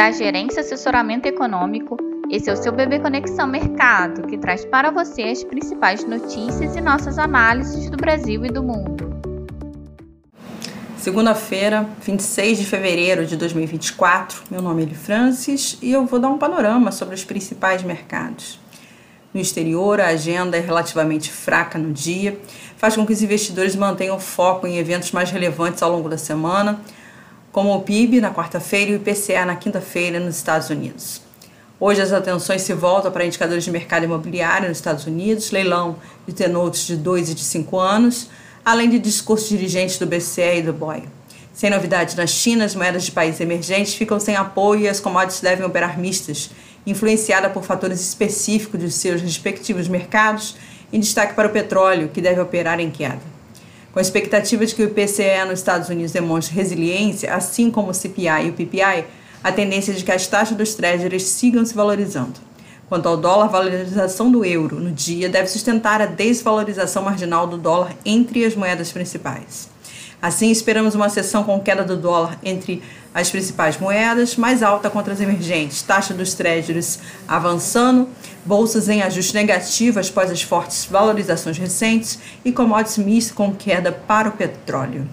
da Gerência Assessoramento Econômico. Esse é o seu Bebê Conexão Mercado, que traz para você as principais notícias e nossas análises do Brasil e do mundo. Segunda-feira, 26 de fevereiro de 2024. Meu nome é Eli Francis e eu vou dar um panorama sobre os principais mercados. No exterior, a agenda é relativamente fraca no dia, faz com que os investidores mantenham foco em eventos mais relevantes ao longo da semana, como o PIB na quarta-feira e o IPCA na quinta-feira nos Estados Unidos. Hoje as atenções se voltam para indicadores de mercado imobiliário nos Estados Unidos, leilão de T-Notes de 2 e de 5 anos, além de discursos dirigentes do BCE e do BOE. Sem novidades na China, as moedas de países emergentes ficam sem apoio e as commodities devem operar mistas, influenciada por fatores específicos de seus respectivos mercados, em destaque para o petróleo, que deve operar em queda. Com a expectativa de que o IPCE nos Estados Unidos demonstre resiliência, assim como o CPI e o PPI, a tendência é de que as taxas dos treasuries sigam se valorizando. Quanto ao dólar, a valorização do euro no dia deve sustentar a desvalorização marginal do dólar entre as moedas principais. Assim, esperamos uma sessão com queda do dólar entre as principais moedas, mais alta contra as emergentes, taxa dos treasuries avançando, bolsas em ajuste negativo após as fortes valorizações recentes e commodities mistos com queda para o petróleo.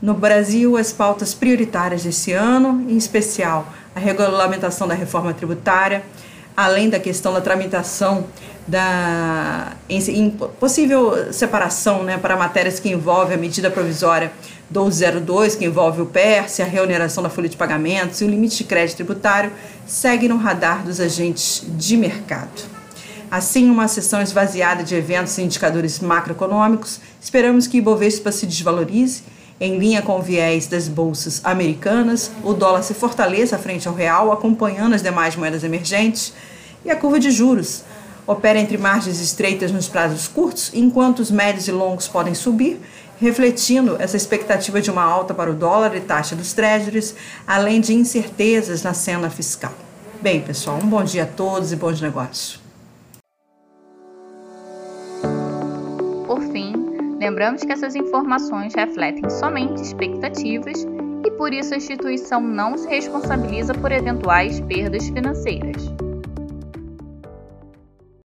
No Brasil, as pautas prioritárias desse ano, em especial a regulamentação da reforma tributária, além da questão da tramitação da em, em possível separação né, para matérias que envolvem a medida provisória 1202, que envolve o PERS, a reoneração da folha de pagamentos e o limite de crédito tributário, segue no radar dos agentes de mercado. Assim, uma sessão esvaziada de eventos e indicadores macroeconômicos, esperamos que Ibovespa se desvalorize em linha com o viés das bolsas americanas, o dólar se fortaleça frente ao real, acompanhando as demais moedas emergentes, e a curva de juros opera entre margens estreitas nos prazos curtos, enquanto os médios e longos podem subir, refletindo essa expectativa de uma alta para o dólar e taxa dos treasuries, além de incertezas na cena fiscal. Bem, pessoal, um bom dia a todos e bons negócios. Por fim, lembramos que essas informações refletem somente expectativas e por isso a instituição não se responsabiliza por eventuais perdas financeiras.